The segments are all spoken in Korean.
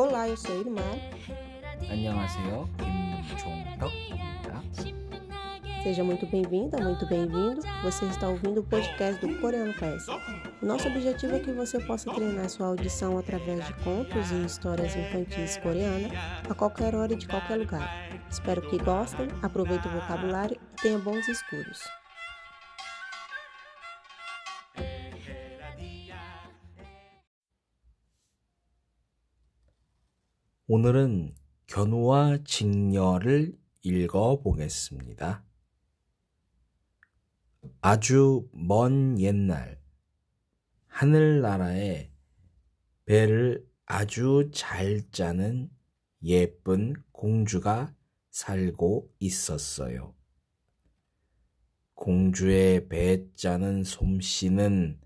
Olá, eu sou Irmã. 안녕하세요. 김종덕입니다. Seja muito bem-vinda, muito bem-vindo. Você está ouvindo o podcast do Coreano Class. O nosso objetivo é que você possa treinar sua audição através de contos e histórias infantis coreanas a qualquer hora e de qualquer lugar. Espero que gostem, aproveitem o vocabulário e tenham bons estudos. 오늘은 견우와 직녀를 읽어 보겠습니다. 아주 먼 옛날 하늘나라에 배를 아주 잘 짜는 예쁜 공주가 살고 있었어요. 공주의 배 짜는 솜씨는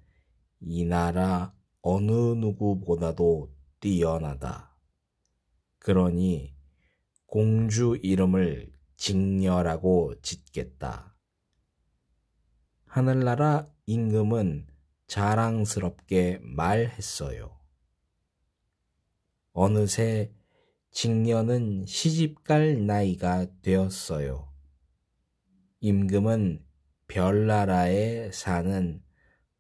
이 나라 어느 누구보다도 뛰어나다. 그러니 공주 이름을 직녀라고 짓겠다. 하늘나라 임금은 자랑스럽게 말했어요. 어느새 직녀는 시집갈 나이가 되었어요. 임금은 별나라에 사는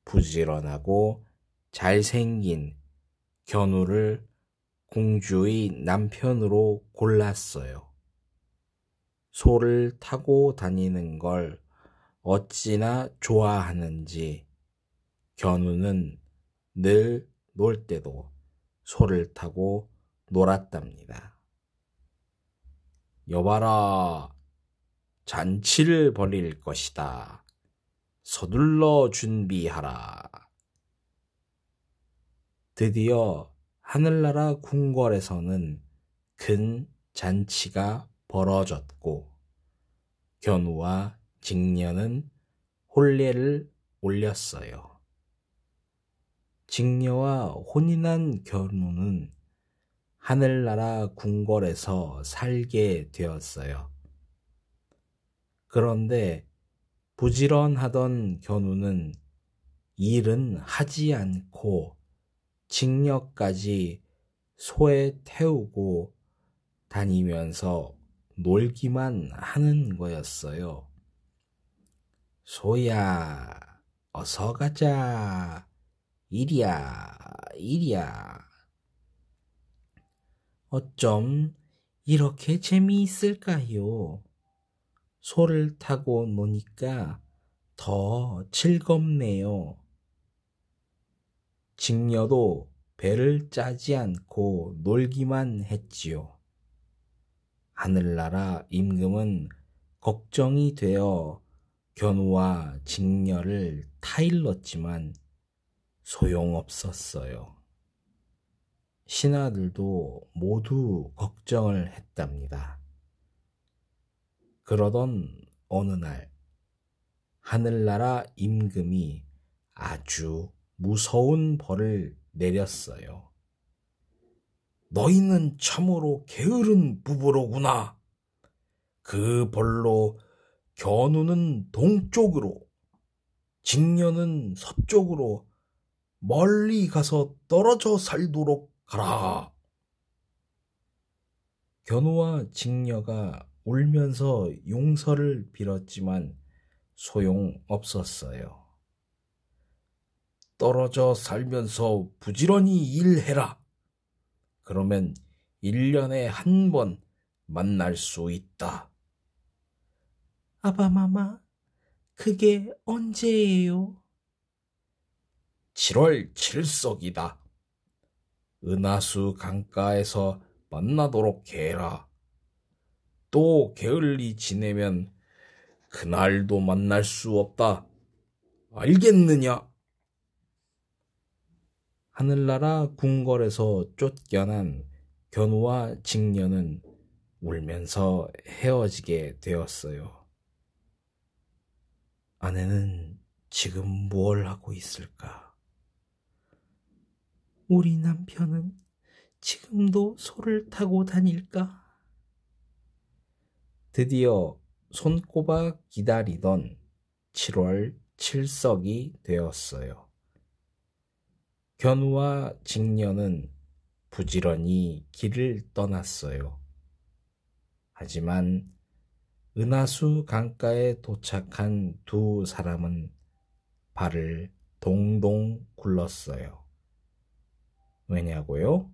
부지런하고 잘생긴 견우를 공주의 남편으로 골랐어요. 소를 타고 다니는 걸 어찌나 좋아하는지 견우는 늘 놀 때도 소를 타고 놀았답니다. 여봐라, 잔치를 벌일 것이다. 서둘러 준비하라. 드디어 하늘나라 궁궐에서는 큰 잔치가 벌어졌고 견우와 직녀는 혼례를 올렸어요. 직녀와 혼인한 견우는 하늘나라 궁궐에서 살게 되었어요. 그런데 부지런하던 견우는 일은 하지 않고 직녀까지 소에 태우고 다니면서 놀기만 하는 거였어요. 소야, 어서 가자. 이리야, 이리야. 어쩜 이렇게 재미있을까요? 소를 타고 노니까 더 즐겁네요. 직녀도 배를 짜지 않고 놀기만 했지요. 하늘나라 임금은 걱정이 되어 견우와 직녀를 타일렀지만 소용없었어요. 신하들도 모두 걱정을 했답니다. 그러던 어느 날 하늘나라 임금이 아주 무서운 벌을 내렸어요. 너희는 참으로 게으른 부부로구나. 그 벌로 견우는 동쪽으로, 직녀는 서쪽으로 멀리 가서 떨어져 살도록 가라. 견우와 직녀가 울면서 용서를 빌었지만 소용 없었어요. 떨어져 살면서 부지런히 일해라. 그러면 1년에 한 번 만날 수 있다. 아바마마, 그게 언제예요? 7월 7석이다. 은하수 강가에서 만나도록 해라. 또 게을리 지내면 그날도 만날 수 없다. 알겠느냐? 하늘나라 궁궐에서 쫓겨난 견우와 직녀는 울면서 헤어지게 되었어요. 아내는 지금 뭘 하고 있을까? 우리 남편은 지금도 소를 타고 다닐까? 드디어 손꼽아 기다리던 7월 7석이 되었어요. 견우와 직녀는 부지런히 길을 떠났어요. 하지만 은하수 강가에 도착한 두 사람은 발을 동동 굴렀어요. 왜냐고요?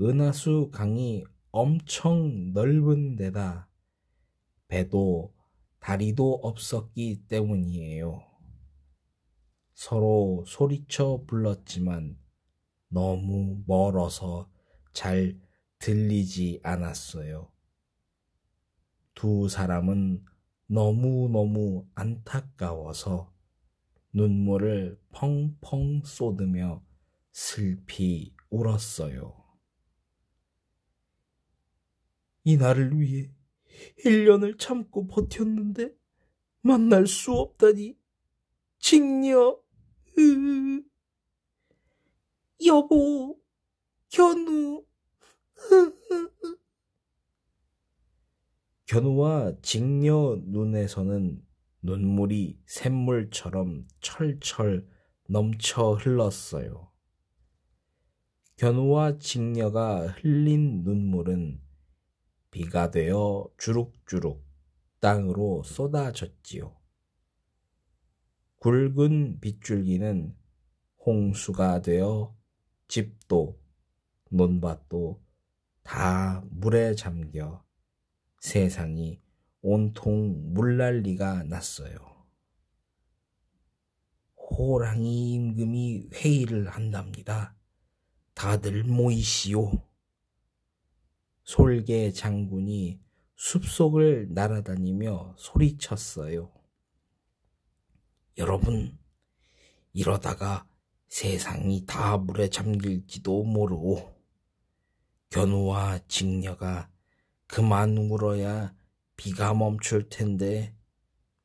은하수 강이 엄청 넓은 데다 배도 다리도 없었기 때문이에요. 서로 소리쳐 불렀지만 너무 멀어서 잘 들리지 않았어요. 두 사람은 너무너무 안타까워서 눈물을 펑펑 쏟으며 슬피 울었어요. 이 날을 위해 1년을 참고 버텼는데 만날 수 없다니 징녀 으 여보 견우 견우와 징녀 눈에서는 눈물이 샘물처럼 철철 넘쳐 흘렀어요. 견우와 징녀가 흘린 눈물은 비가 되어 주룩주룩 땅으로 쏟아졌지요. 굵은 빗줄기는 홍수가 되어 집도 논밭도 다 물에 잠겨 세상이 온통 물난리가 났어요. 호랑이 임금이 회의를 한답니다. 다들 모이시오. 솔개 장군이 숲속을 날아다니며 소리쳤어요. 여러분, 이러다가 세상이 다 물에 잠길지도 모르고 견우와 직녀가 그만 울어야 비가 멈출 텐데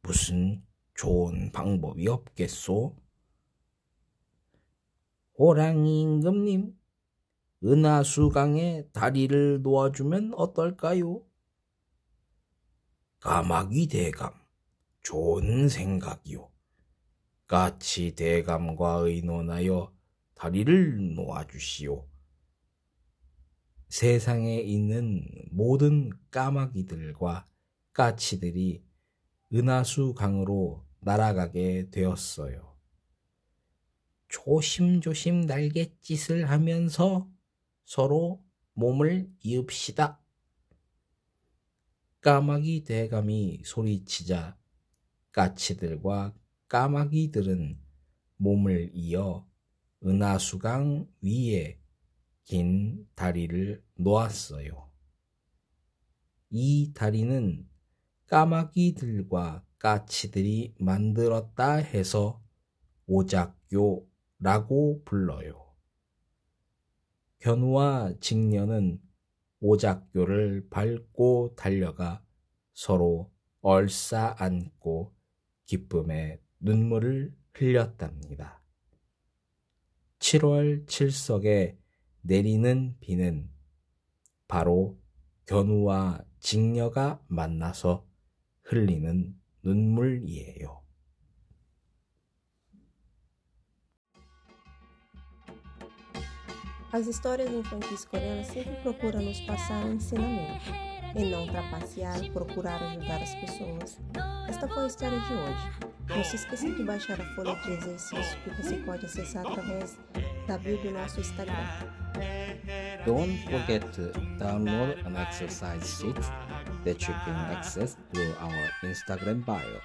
무슨 좋은 방법이 없겠소? 호랑이 임금님, 은하수강에 다리를 놓아주면 어떨까요? 까마귀 대감, 좋은 생각이요. 까치 대감과 의논하여 다리를 놓아주시오. 세상에 있는 모든 까마귀들과 까치들이 은하수 강으로 날아가게 되었어요. 조심조심 날갯짓을 하면서 서로 몸을 이읍시다. 까마귀 대감이 소리치자 까치들과 까마귀들은 몸을 이어 은하수강 위에 긴 다리를 놓았어요. 이 다리는 까마귀들과 까치들이 만들었다 해서 오작교라고 불러요. 견우와 직녀는 오작교를 밟고 달려가 서로 얼싸 안고 기쁨에 눈물을 흘렸답니다. 7월 칠석에 내리는 비는 바로 견우와 직녀가 만나서 흘리는 눈물이에요. As histórias infantis coreanas sempre procuram nos passar um ensinamento, e não trapacear, procurar ajudar as pessoas. Esta foi a história de hoje. Não se esqueça de baixar a folha de exercício que você pode acessar através da bio do nosso Instagram. Don't forget to download an exercise sheet that you can access through our Instagram bio.